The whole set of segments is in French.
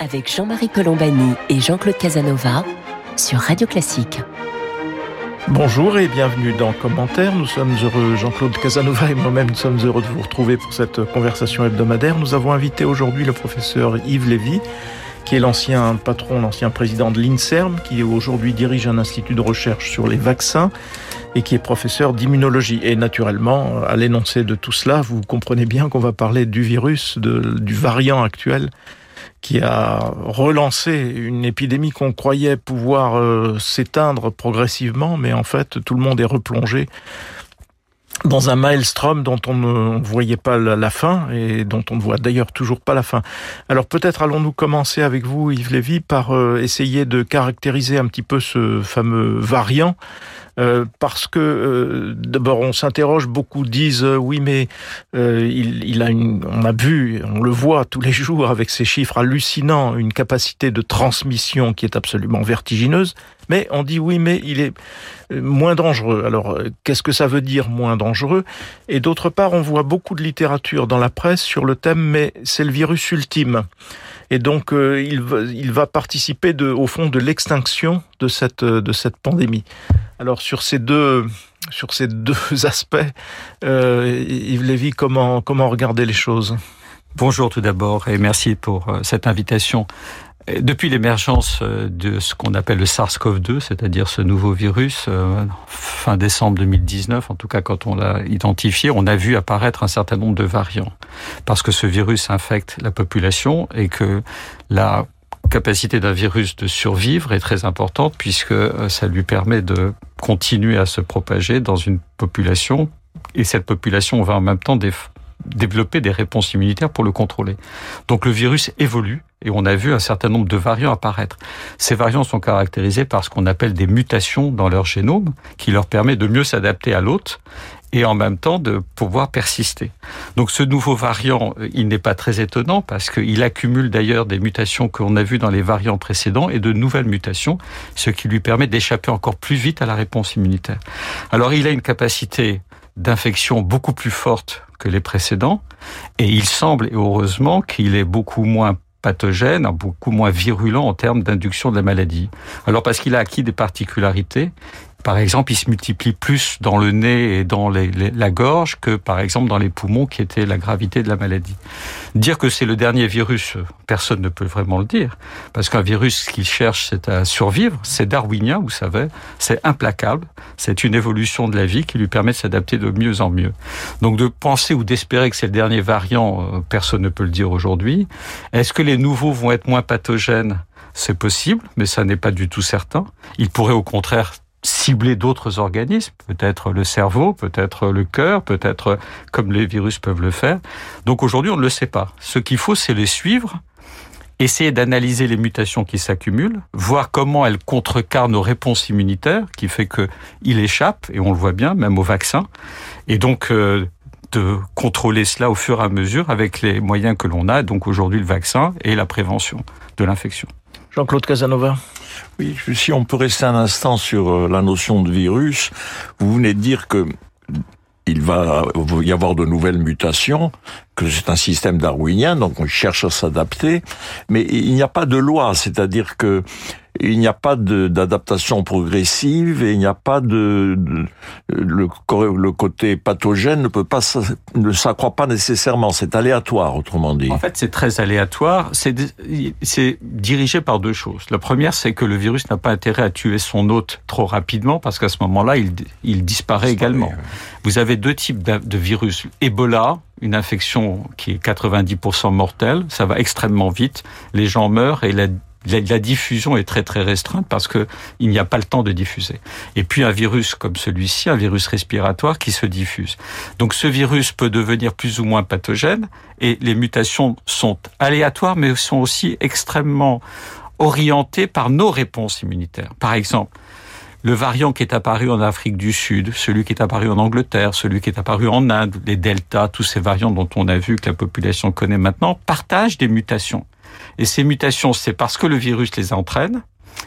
Avec Jean-Marie Colombani et Jean-Claude Casanova sur Radio Classique. Bonjour et bienvenue dans Commentaire. Nous sommes heureux, Jean-Claude Casanova et moi-même, nous sommes heureux de vous retrouver pour cette conversation hebdomadaire. Nous avons invité aujourd'hui le professeur Yves Lévy, qui est l'ancien patron, l'ancien président de l'INSERM, qui aujourd'hui dirige un institut de recherche sur les vaccins et qui est professeur d'immunologie. Et naturellement, à l'énoncé de tout cela, vous comprenez bien qu'on va parler du virus, du variant actuel qui a relancé une épidémie qu'on croyait pouvoir euh, s'éteindre progressivement, mais en fait tout le monde est replongé dans un maelstrom dont on ne voyait pas la fin et dont on ne voit d'ailleurs toujours pas la fin. Alors peut-être allons-nous commencer avec vous, Yves Lévy, par euh, essayer de caractériser un petit peu ce fameux variant euh, parce que euh, d'abord on s'interroge, beaucoup disent euh, oui mais il, il, a une, on a vu, on le voit tous les jours avec ces chiffres hallucinants, une capacité de transmission qui est absolument vertigineuse. Mais on dit oui, mais il est moins dangereux. Alors, qu'est-ce que ça veut dire moins dangereux? Et d'autre part, on voit beaucoup de littérature dans la presse sur le thème, mais c'est le virus ultime. Et donc, il, va, il va participer au fond de l'extinction de cette, pandémie. Alors sur ces deux aspects, euh, Yves Lévy, comment regarder les choses? Bonjour tout d'abord et merci pour euh, cette invitation. Depuis l'émergence euh, de ce qu'on appelle le SARS-CoV-2, c'est-à-dire ce nouveau virus, euh, fin décembre 2019, en tout cas quand on l'a identifié, on a vu apparaître un certain nombre de variants. Parce que ce virus infecte la population et que la capacité d'un virus de survivre est très importante puisque euh, ça lui permet de continuer à se propager dans une population et cette population va en même temps développer des réponses immunitaires pour le contrôler. Donc le virus évolue et on a vu un certain nombre de variants apparaître. Ces variants sont caractérisés par ce qu'on appelle des mutations dans leur génome qui leur permet de mieux s'adapter à l'hôte et en même temps de pouvoir persister. Donc ce nouveau variant, euh, il n'est pas très étonnant parce qu'il accumule d'ailleurs des mutations qu'on a vues dans les variants précédents et de nouvelles mutations, ce qui lui permet d'échapper encore plus vite à la réponse immunitaire. Alors il a une capacité d'infection beaucoup plus forte que les précédents et il semble, et heureusement, qu'il est beaucoup moins pathogène, beaucoup moins virulent en termes d'induction de la maladie. Alors parce qu'il a acquis des particularités, par exemple, il se multiplie plus dans le nez et dans la gorge que, par exemple, dans les poumons, qui était la gravité de la maladie. Dire que c'est le dernier virus, personne ne peut vraiment le dire, parce qu'un virus, qu'il cherche, c'est à survivre. C'est darwinien, vous savez, c'est implacable. C'est une évolution de la vie qui lui permet de s'adapter de mieux en mieux. Donc, de penser ou d'espérer que c'est le dernier variant, euh, personne ne peut le dire aujourd'hui. Est-ce que les nouveaux vont être moins pathogènes? C'est possible, mais ça n'est pas du tout certain. Il pourrait au contraire cibler d'autres organismes, peut-être le cerveau, peut-être le cœur, peut-être comme les virus peuvent le faire. Donc aujourd'hui, on ne le sait pas. Ce qu'il faut, c'est les suivre, essayer d'analyser les mutations qui s'accumulent, voir comment elles contrecarrent nos réponses immunitaires, qui fait qu'il échappe, et on le voit bien, même au vaccin, et donc euh, de contrôler cela au fur et à mesure avec les moyens que l'on a, donc aujourd'hui le vaccin et la prévention de l'infection. Jean-Claude Casanova. Oui, si on peut rester un instant sur euh, la notion de virus, vous venez de dire que il va y avoir de nouvelles mutations, que c'est un système darwinien, donc on cherche à s'adapter, mais il n'y a pas de loi, c'est-à-dire que il n'y a pas d'adaptation progressive et il n'y a pas de, le, le, côté pathogène ne peut pas ne s'accroît pas nécessairement, c'est aléatoire autrement dit. En fait, c'est très aléatoire, c'est c'est dirigé par deux choses. La première, c'est que le virus n'a pas intérêt à tuer son hôte trop rapidement parce qu'à ce moment-là, il, il disparaît également. Vous avez deux types de virus. Ebola, une infection qui est 90% mortelle, ça va extrêmement vite, les gens meurent et la la, diffusion est très très restreinte parce que il n'y a pas le temps de diffuser. Et puis un virus comme celui-ci, un virus respiratoire qui se diffuse. Donc ce virus peut devenir plus ou moins pathogène et les mutations sont aléatoires mais sont aussi extrêmement orientées par nos réponses immunitaires. Par exemple, le variant qui est apparu en Afrique du Sud, celui qui est apparu en Angleterre, celui qui est apparu en Inde, les deltas, tous ces variants dont on a vu que la population connaît maintenant, partagent des mutations. Et ces mutations, c'est parce que le virus les entraîne,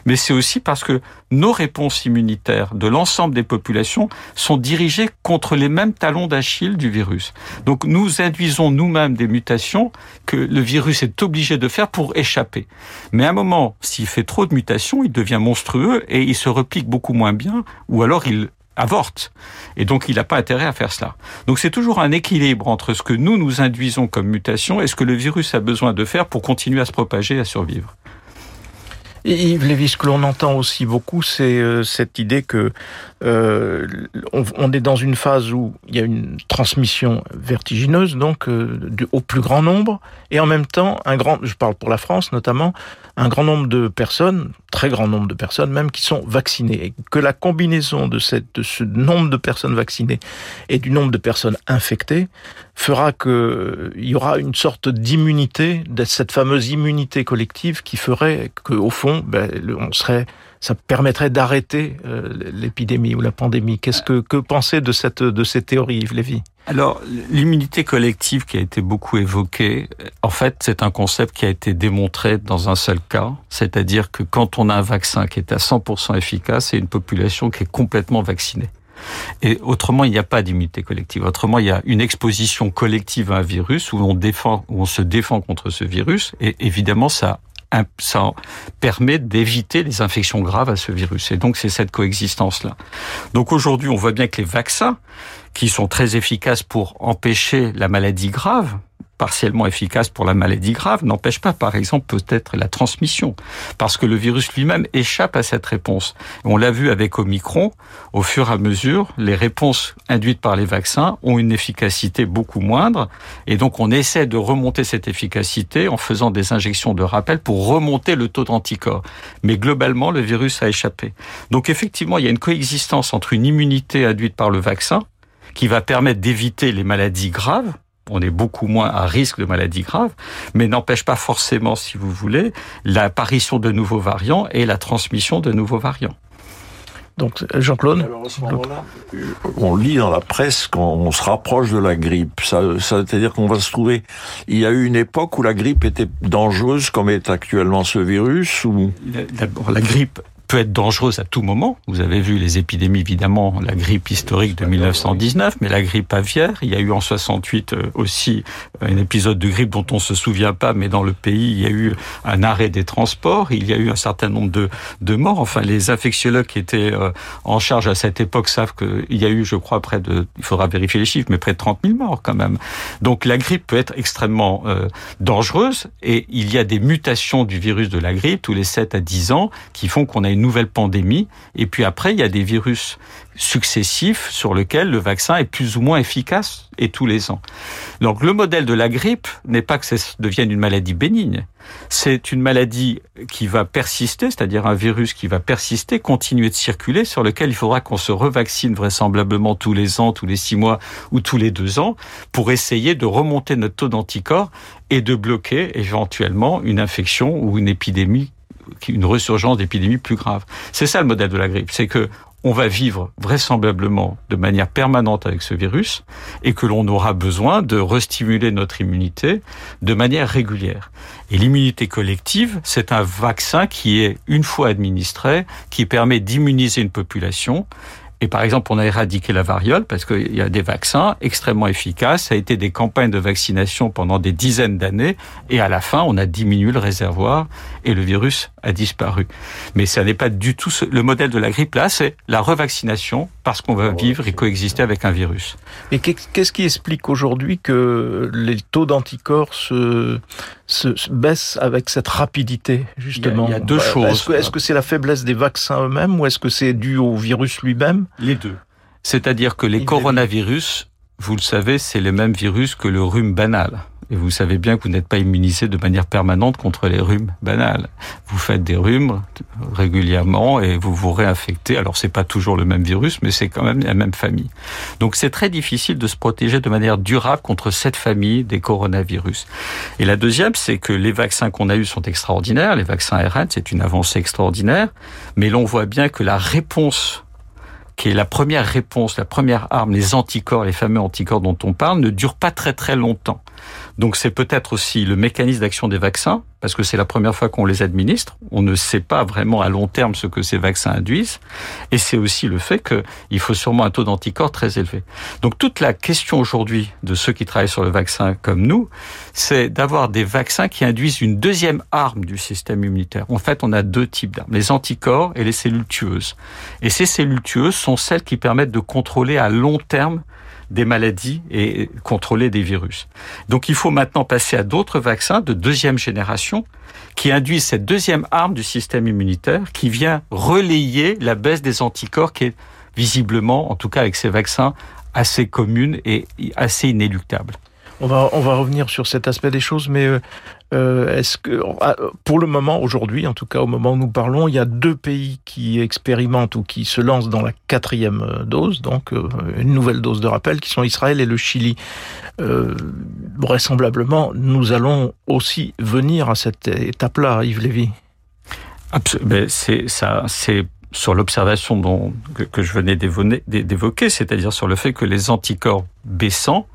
mais c'est aussi parce que nos réponses immunitaires de l'ensemble des populations sont dirigées contre les mêmes talons d'Achille du virus. Donc nous induisons nous-mêmes des mutations que le virus est obligé de faire pour échapper. Mais à un moment, s'il fait trop de mutations, il devient monstrueux et il se replique beaucoup moins bien, ou alors il avorte. Et donc, il n'a pas intérêt à faire cela. Donc, c'est toujours un équilibre entre ce que nous nous induisons comme mutation et ce que le virus a besoin de faire pour continuer à se propager et à survivre. Yves Lévis, ce que l'on entend aussi beaucoup, c'est euh, cette idée que euh, on, est dans une phase où il y a une transmission vertigineuse, donc euh, au plus grand nombre, et en même temps, un grand, je parle pour la France notamment, un grand nombre de personnes, très grand nombre de personnes même, qui sont vaccinées, et que la combinaison de, cette, de ce nombre de personnes vaccinées et du nombre de personnes infectées fera qu'il y aura une sorte d'immunité, cette fameuse immunité collective qui ferait qu'au fond, ben, on serait ça permettrait d'arrêter euh, l'épidémie ou la pandémie. Qu'est-ce que, que pensez de cette de ces théories, Yves Lévy? Alors, l'immunité collective qui a été beaucoup évoquée, en fait, c'est un concept qui a été démontré dans un seul cas, c'est-à-dire que quand on a un vaccin qui est à 100% efficace, c'est une population qui est complètement vaccinée. Et autrement, il n'y a pas d'immunité collective. Autrement, il y a une exposition collective à un virus où on défend, où on se défend contre ce virus. Et évidemment, ça ça permet d'éviter les infections graves à ce virus. Et donc c'est cette coexistence-là. Donc aujourd'hui, on voit bien que les vaccins, qui sont très efficaces pour empêcher la maladie grave, partiellement efficace pour la maladie grave n'empêche pas, par exemple, peut-être la transmission, parce que le virus lui-même échappe à cette réponse. On l'a vu avec Omicron, au fur et à mesure, les réponses induites par les vaccins ont une efficacité beaucoup moindre, et donc on essaie de remonter cette efficacité en faisant des injections de rappel pour remonter le taux d'anticorps. Mais globalement, le virus a échappé. Donc effectivement, il y a une coexistence entre une immunité induite par le vaccin, qui va permettre d'éviter les maladies graves, on est beaucoup moins à risque de maladies graves, mais n'empêche pas forcément, si vous voulez, l'apparition de nouveaux variants et la transmission de nouveaux variants. Donc, Jean-Claude On lit dans la presse qu'on se rapproche de la grippe. Ça, ça c'est-à-dire qu'on va se trouver... Il y a eu une époque où la grippe était dangereuse, comme est actuellement ce virus ou... D'abord, la grippe peut être dangereuse à tout moment. Vous avez vu les épidémies, évidemment, la grippe historique de 1919, mais la grippe aviaire. Il y a eu en 68 euh, aussi un épisode de grippe dont on se souvient pas, mais dans le pays, il y a eu un arrêt des transports. Il y a eu un certain nombre de, de morts. Enfin, les infectiologues qui étaient euh, en charge à cette époque savent qu'il y a eu, je crois, près de, il faudra vérifier les chiffres, mais près de 30 000 morts quand même. Donc la grippe peut être extrêmement euh, dangereuse et il y a des mutations du virus de la grippe tous les 7 à 10 ans qui font qu'on a une nouvelle pandémie. Et puis après, il y a des virus successifs sur lesquels le vaccin est plus ou moins efficace et tous les ans. Donc le modèle de la grippe n'est pas que ça devienne une maladie bénigne. C'est une maladie qui va persister, c'est-à-dire un virus qui va persister, continuer de circuler, sur lequel il faudra qu'on se revaccine vraisemblablement tous les ans, tous les six mois ou tous les deux ans pour essayer de remonter notre taux d'anticorps et de bloquer éventuellement une infection ou une épidémie une resurgence d'épidémies plus grave. C'est ça le modèle de la grippe, c'est que on va vivre vraisemblablement de manière permanente avec ce virus et que l'on aura besoin de restimuler notre immunité de manière régulière. Et l'immunité collective, c'est un vaccin qui est une fois administré, qui permet d'immuniser une population et par exemple, on a éradiqué la variole parce qu'il y a des vaccins extrêmement efficaces. Ça a été des campagnes de vaccination pendant des dizaines d'années. Et à la fin, on a diminué le réservoir et le virus a disparu. Mais ça n'est pas du tout le modèle de la grippe. Là, c'est la revaccination parce qu'on va vivre et coexister avec un virus. Et qu'est-ce qui explique aujourd'hui que les taux d'anticorps se, se, baissent avec cette rapidité, justement? Il y a, deux choses. Est-ce que c'est la faiblesse des vaccins eux-mêmes ou est-ce que c'est dû au virus lui-même? Les deux. C'est-à-dire que les coronavirus, vous le savez, c'est le même virus que le rhume banal. Et vous savez bien que vous n'êtes pas immunisé de manière permanente contre les rhumes banals. Vous faites des rhumes régulièrement et vous vous réinfectez. Alors c'est pas toujours le même virus, mais c'est quand même la même famille. Donc c'est très difficile de se protéger de manière durable contre cette famille des coronavirus. Et la deuxième, c'est que les vaccins qu'on a eus sont extraordinaires. Les vaccins ARN, c'est une avancée extraordinaire. Mais l'on voit bien que la réponse qui est la première réponse, la première arme, les anticorps, les fameux anticorps dont on parle, ne dure pas très très longtemps. Donc c'est peut-être aussi le mécanisme d'action des vaccins, parce que c'est la première fois qu'on les administre. On ne sait pas vraiment à long terme ce que ces vaccins induisent. Et c'est aussi le fait qu'il faut sûrement un taux d'anticorps très élevé. Donc toute la question aujourd'hui de ceux qui travaillent sur le vaccin comme nous, c'est d'avoir des vaccins qui induisent une deuxième arme du système immunitaire. En fait, on a deux types d'armes, les anticorps et les cellules tueuses. Et ces cellules tueuses sont celles qui permettent de contrôler à long terme des maladies et contrôler des virus. Donc il faut maintenant passer à d'autres vaccins de deuxième génération qui induisent cette deuxième arme du système immunitaire qui vient relayer la baisse des anticorps qui est visiblement, en tout cas avec ces vaccins, assez commune et assez inéluctable. On va, revenir sur cet aspect des choses, mais euh, euh, est-ce que, ah, pour le moment, aujourd'hui, en tout cas au moment où nous parlons, il y a deux pays qui expérimentent ou qui se lancent dans la quatrième euh, dose, donc une nouvelle dose de rappel, qui sont Israël et le Chili. vraisemblablement, nous allons aussi venir à cette étape-là, Yves Lévy. C'est sur l'observation que, que je venais d'évoquer, c'est-à-dire sur le fait que les anticorps baissants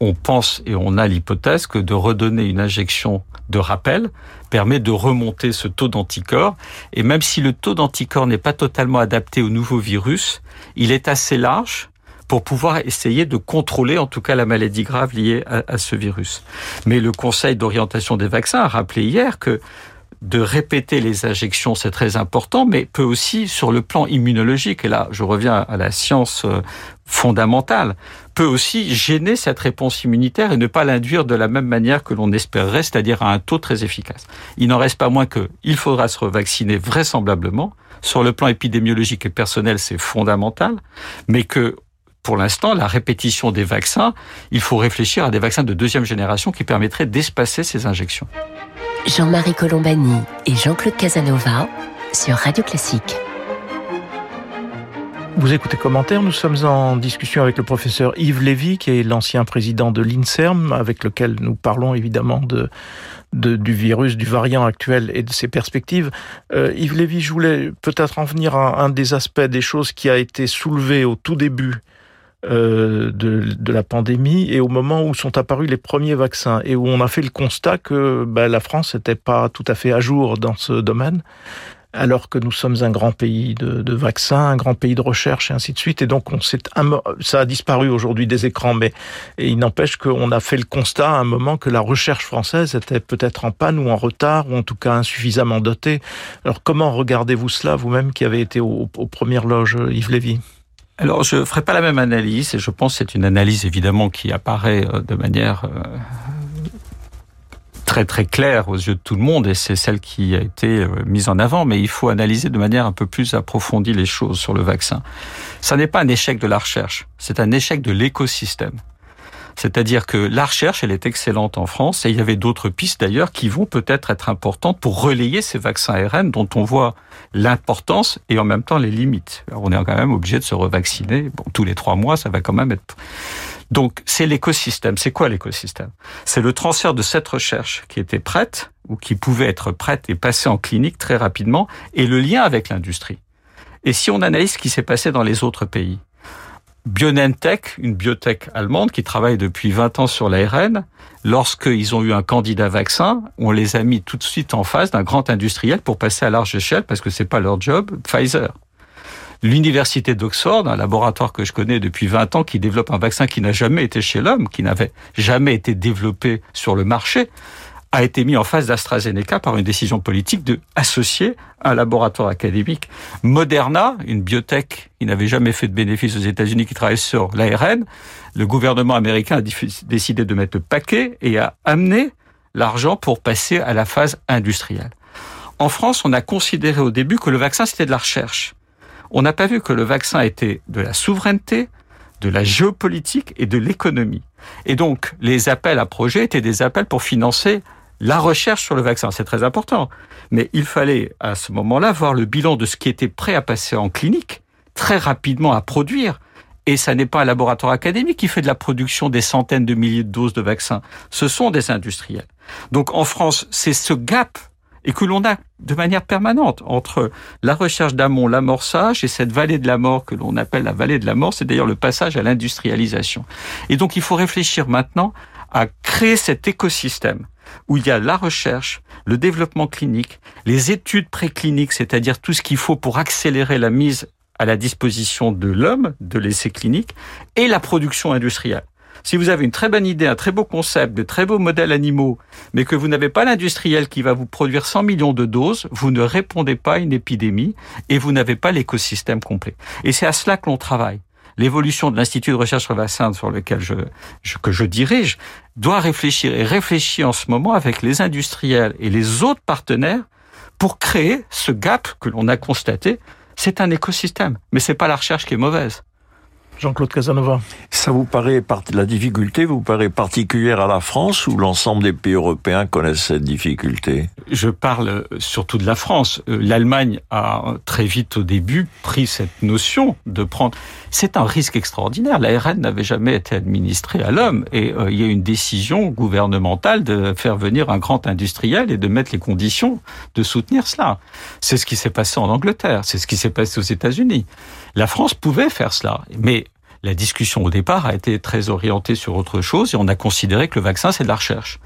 on pense et on a l'hypothèse que de redonner une injection de rappel permet de remonter ce taux d'anticorps. Et même si le taux d'anticorps n'est pas totalement adapté au nouveau virus, il est assez large pour pouvoir essayer de contrôler en tout cas la maladie grave liée à, ce virus. Mais le Conseil d'orientation des vaccins a rappelé hier que de répéter les injections, c'est très important, mais peut aussi, sur le plan immunologique, et là je reviens à la science euh, fondamentale, peut aussi gêner cette réponse immunitaire et ne pas l'induire de la même manière que l'on espérerait, c'est-à-dire à un taux très efficace. Il n'en reste pas moins que il faudra se revacciner vraisemblablement. Sur le plan épidémiologique et personnel, c'est fondamental, mais que pour l'instant, la répétition des vaccins, il faut réfléchir à des vaccins de deuxième génération qui permettraient d'espacer ces injections. Jean-Marie Colombani et Jean-Claude Casanova sur Radio Classique. Vous écoutez Commentaire, nous sommes en discussion avec le professeur Yves Lévy, qui est l'ancien président de l'INSERM, avec lequel nous parlons évidemment de, du virus, du variant actuel et de ses perspectives. Euh, Yves Lévy, je voulais peut-être en venir à un des aspects des choses qui a été soulevé au tout début euh, de, de, la pandémie et au moment où sont apparus les premiers vaccins et où on a fait le constat que ben, la France n'était pas tout à fait à jour dans ce domaine alors que nous sommes un grand pays de, de, vaccins, un grand pays de recherche et ainsi de suite. Et donc, on s'est, ça a disparu aujourd'hui des écrans, mais et il n'empêche qu'on a fait le constat à un moment que la recherche française était peut-être en panne ou en retard, ou en tout cas insuffisamment dotée. Alors, comment regardez-vous cela, vous-même qui avez été aux, aux premières loges, Yves Lévy? Alors, je ne ferai pas la même analyse, et je pense que c'est une analyse évidemment qui apparaît euh, de manière euh, très très claire aux yeux de tout le monde, et c'est celle qui a été euh, mise en avant, mais il faut analyser de manière un peu plus approfondie les choses sur le vaccin. Ça n'est pas un échec de la recherche, c'est un échec de l'écosystème. C'est-à-dire que la recherche, elle est excellente en France et il y avait d'autres pistes d'ailleurs qui vont peut-être être importantes pour relayer ces vaccins ARN dont on voit l'importance et en même temps les limites. Alors on est quand même obligé de se revacciner. Bon, tous les trois mois, ça va quand même être... Donc c'est l'écosystème. C'est quoi l'écosystème? C'est le transfert de cette recherche qui était prête ou qui pouvait être prête et passer en clinique très rapidement et le lien avec l'industrie. Et si on analyse ce qui s'est passé dans les autres pays, BioNTech, une biotech allemande qui travaille depuis 20 ans sur l'ARN, lorsqu'ils ont eu un candidat vaccin, on les a mis tout de suite en face d'un grand industriel pour passer à large échelle parce que c'est pas leur job, Pfizer. L'université d'Oxford, un laboratoire que je connais depuis 20 ans qui développe un vaccin qui n'a jamais été chez l'homme, qui n'avait jamais été développé sur le marché, a été mis en face d'AstraZeneca par une décision politique de associer un laboratoire académique. Moderna, une biotech qui n'avait jamais fait de bénéfices aux États-Unis, qui travaille sur l'ARN, le gouvernement américain a décidé de mettre le paquet et a amené l'argent pour passer à la phase industrielle. En France, on a considéré au début que le vaccin, c'était de la recherche. On n'a pas vu que le vaccin était de la souveraineté, de la géopolitique et de l'économie. Et donc, les appels à projets étaient des appels pour financer la recherche sur le vaccin, c'est très important. Mais il fallait à ce moment-là voir le bilan de ce qui était prêt à passer en clinique, très rapidement à produire. Et ça n'est pas un laboratoire académique qui fait de la production des centaines de milliers de doses de vaccins. Ce sont des industriels. Donc en France, c'est ce gap et que l'on a de manière permanente entre la recherche d'amont, l'amorçage et cette vallée de la mort que l'on appelle la vallée de la mort, c'est d'ailleurs le passage à l'industrialisation. Et donc il faut réfléchir maintenant à créer cet écosystème où il y a la recherche, le développement clinique, les études précliniques, c'est-à-dire tout ce qu'il faut pour accélérer la mise à la disposition de l'homme de l'essai clinique, et la production industrielle. Si vous avez une très bonne idée, un très beau concept, de très beaux modèles animaux, mais que vous n'avez pas l'industriel qui va vous produire 100 millions de doses, vous ne répondez pas à une épidémie et vous n'avez pas l'écosystème complet. Et c'est à cela que l'on travaille. L'évolution de l'Institut de recherche sur le vaccin sur lequel je, dirige doit réfléchir et réfléchit en ce moment avec les industriels et les autres partenaires pour créer ce gap que l'on a constaté. C'est un écosystème, mais c'est pas la recherche qui est mauvaise. Jean-Claude Casanova. Ça vous paraît, la difficulté vous paraît particulière à la France ou l'ensemble des pays européens connaissent cette difficulté? Je parle surtout de la France. Euh, L'Allemagne a très vite au début pris cette notion de prendre... C'est un risque extraordinaire. L'ARN n'avait jamais été administré à l'homme et euh, il y a une décision gouvernementale de faire venir un grand industriel et de mettre les conditions de soutenir cela. C'est ce qui s'est passé en Angleterre, c'est ce qui s'est passé aux États-Unis. La France pouvait faire cela, mais la discussion au départ a été très orientée sur autre chose et on a considéré que le vaccin, c'est de la recherche.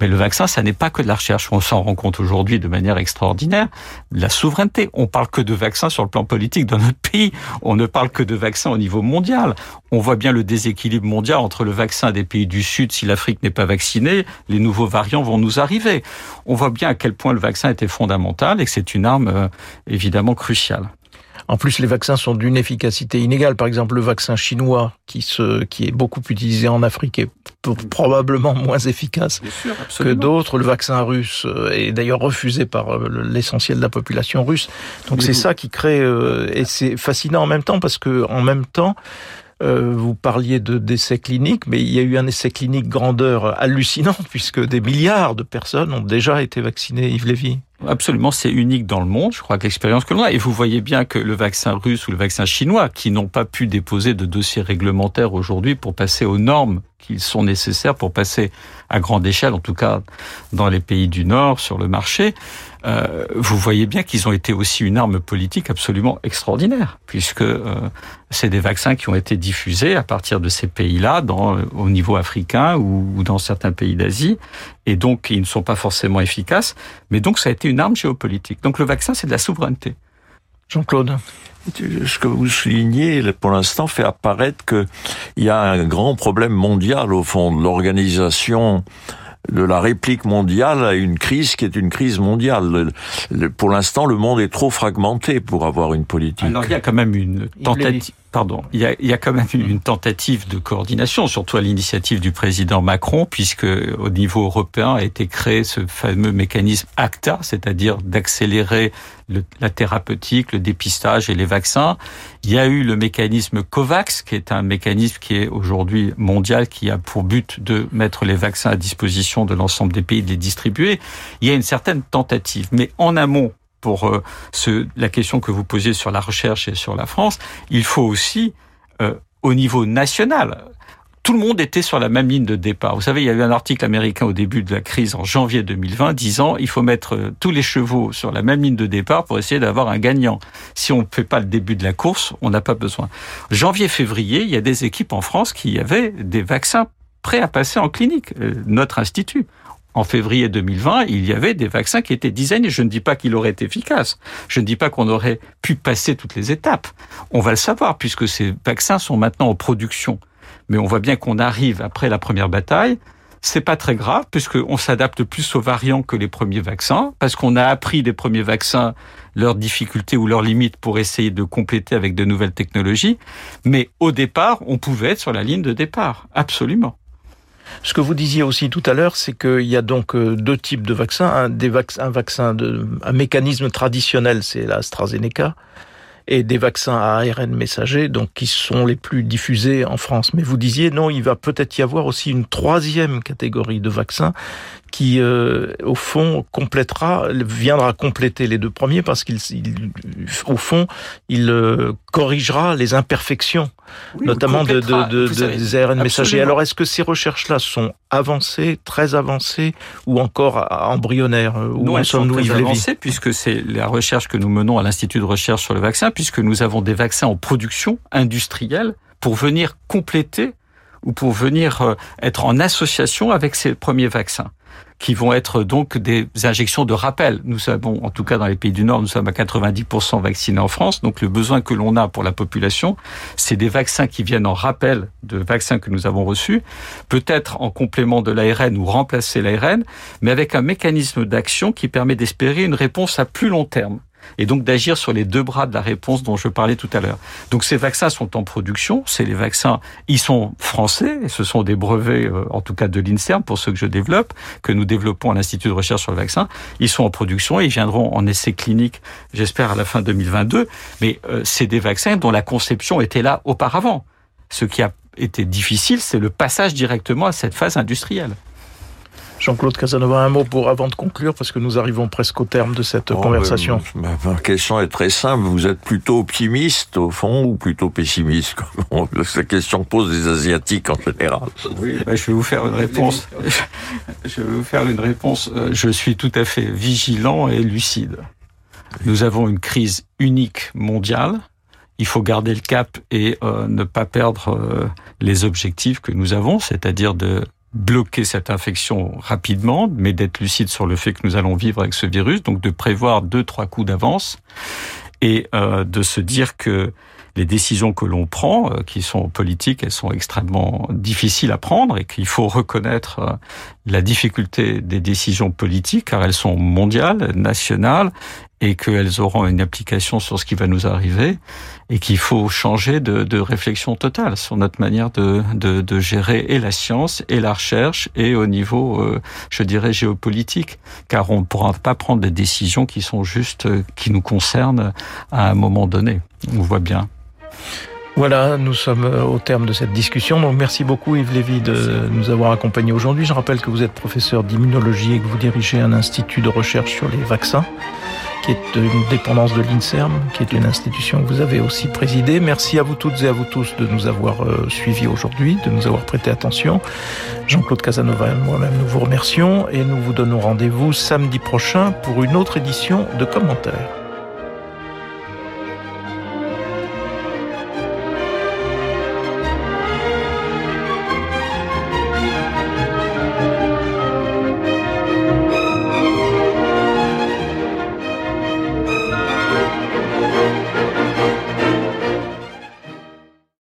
Mais le vaccin, ça n'est pas que de la recherche. On s'en rend compte aujourd'hui de manière extraordinaire. La souveraineté. On parle que de vaccins sur le plan politique dans notre pays. On ne parle que de vaccins au niveau mondial. On voit bien le déséquilibre mondial entre le vaccin des pays du Sud. Si l'Afrique n'est pas vaccinée, les nouveaux variants vont nous arriver. On voit bien à quel point le vaccin était fondamental et que c'est une arme euh, évidemment cruciale. En plus, les vaccins sont d'une efficacité inégale. Par exemple, le vaccin chinois, qui, se, qui est beaucoup utilisé en Afrique, est probablement moins efficace que d'autres. Le vaccin russe euh, est d'ailleurs refusé par euh, l'essentiel de la population russe. Donc c'est ça qui crée... Euh, et c'est fascinant en même temps, parce que en même temps, vous parliez de d'essais cliniques, mais il y a eu un essai clinique grandeur hallucinant puisque des milliards de personnes ont déjà été vaccinées, Yves Lévy. Absolument, c'est unique dans le monde. Je crois que l'expérience que l'on a, et vous voyez bien que le vaccin russe ou le vaccin chinois, qui n'ont pas pu déposer de dossier réglementaire aujourd'hui pour passer aux normes qui sont nécessaires pour passer à grande échelle, en tout cas dans les pays du Nord, sur le marché, euh, vous voyez bien qu'ils ont été aussi une arme politique absolument extraordinaire, puisque euh, c'est des vaccins qui ont été diffusés à partir de ces pays-là, dans, au niveau africain ou, ou dans certains pays d'Asie, et donc ils ne sont pas forcément efficaces, mais donc ça a été une arme géopolitique. Donc le vaccin, c'est de la souveraineté. Jean-Claude ce que vous soulignez pour l'instant fait apparaître qu'il y a un grand problème mondial au fond de l'organisation de la réplique mondiale à une crise qui est une crise mondiale. pour l'instant, le monde est trop fragmenté pour avoir une politique. Alors il y a quand même une tentative pardon, il y, a, quand même une tentative de coordination, surtout à l'initiative du président Macron, puisque au niveau européen a été créé ce fameux mécanisme ACTA, c'est-à-dire d'accélérer la thérapeutique, le dépistage et les vaccins. Il y a eu le mécanisme COVAX, qui est un mécanisme qui est aujourd'hui mondial, qui a pour but de mettre les vaccins à disposition de l'ensemble des pays, de les distribuer. Il y a une certaine tentative, mais en amont, pour euh, ce, la question que vous posiez sur la recherche et sur la France, il faut aussi, euh, au niveau national, tout le monde était sur la même ligne de départ. Vous savez, il y a eu un article américain au début de la crise en janvier 2020 disant il faut mettre euh, tous les chevaux sur la même ligne de départ pour essayer d'avoir un gagnant. Si on ne fait pas le début de la course, on n'a pas besoin. Janvier-février, il y a des équipes en France qui avaient des vaccins prêts à passer en clinique. Notre institut en février 2020, il y avait des vaccins qui étaient et je ne dis pas qu'il aurait été efficace. Je ne dis pas qu'on aurait pu passer toutes les étapes. On va le savoir puisque ces vaccins sont maintenant en production. Mais on voit bien qu'on arrive après la première bataille. C'est pas très grave puisqu'on s'adapte plus aux variants que les premiers vaccins parce qu'on a appris des premiers vaccins leurs difficultés ou leurs limites pour essayer de compléter avec de nouvelles technologies. Mais au départ, on pouvait être sur la ligne de départ. Absolument. Ce que vous disiez aussi tout à l'heure, c'est qu'il y a donc euh, deux types de vaccins. Un, vaccin de, un mécanisme traditionnel, c'est l'AstraZeneca, et des vaccins à ARN messager, donc qui sont les plus diffusés en France. Mais vous disiez non, il va peut-être y avoir aussi une troisième catégorie de vaccins qui, euh, au fond, complétera, viendra compléter les deux premiers parce qu'il, au fond, il euh, corrigera les imperfections, notamment de, de, de, des ARN messagers. Alors, est-ce que ces recherches-là sont avancées, très avancées, ou encore embryonnaires Où en sommes-nous, Yves avancées, puisque c'est la recherche que nous menons à l'Institut de recherche sur le vaccin, puisque nous avons des vaccins en production industrielle pour venir compléter ou pour venir euh, être en association avec ces premiers vaccins qui vont être donc des injections de rappel. Nous savons, en tout cas dans les pays du Nord, nous sommes à 90% vaccinés en France. Donc le besoin que l'on a pour la population, c'est des vaccins qui viennent en rappel de vaccins que nous avons reçus, peut-être en complément de l'ARN ou remplacer l'ARN, mais avec un mécanisme d'action qui permet d'espérer une réponse à plus long terme et donc d'agir sur les deux bras de la réponse dont je parlais tout à l'heure. Donc ces vaccins sont en production, c'est les vaccins, ils sont français, ce sont des brevets, euh, en tout cas de l'INSERM, pour ceux que je développe, que nous développons à l'Institut de recherche sur le vaccin, ils sont en production et ils viendront en essai clinique, j'espère, à la fin 2022, mais euh, c'est des vaccins dont la conception était là auparavant. Ce qui a été difficile, c'est le passage directement à cette phase industrielle. Jean-Claude Casanova, un mot pour avant de conclure, parce que nous arrivons presque au terme de cette oh, conversation. Ben, ma, question est très simple. Vous êtes plutôt optimiste au fond ou plutôt pessimiste Cette question pose des Asiatiques en général. Oui, ben, je vais vous faire une réponse. Je vais vous faire une réponse. Euh, je suis tout à fait vigilant et lucide. Nous avons une crise unique mondiale. Il faut garder le cap et euh, ne pas perdre euh, les objectifs que nous avons, c'est-à-dire de bloquer cette infection rapidement, mais d'être lucide sur le fait que nous allons vivre avec ce virus, donc de prévoir deux, trois coups d'avance et euh, de se dire que les décisions que l'on prend, euh, qui sont politiques, elles sont extrêmement difficiles à prendre et qu'il faut reconnaître euh, la difficulté des décisions politiques car elles sont mondiales, nationales et qu'elles auront une application sur ce qui va nous arriver et qu'il faut changer de, de, réflexion totale sur notre manière de, de, de, gérer et la science et la recherche et au niveau, euh, je dirais, géopolitique, car on ne pourra pas prendre des décisions qui sont juste, euh, qui nous concernent à un moment donné. On voit bien. Voilà, nous sommes euh, au terme de cette discussion. Donc merci beaucoup Yves Lévy de nous avoir accompagnés aujourd'hui. Je rappelle que vous êtes professeur d'immunologie et que vous dirigez un institut de recherche sur les vaccins qui est une dépendance de l'INSERM, qui est une institution que vous avez aussi présidée. Merci à vous toutes et à vous tous de nous avoir euh, suivis aujourd'hui, de nous avoir prêté attention. Jean-Claude Casanova et moi-même, nous vous remercions et nous vous donnons rendez-vous samedi prochain pour une autre édition de commentaires.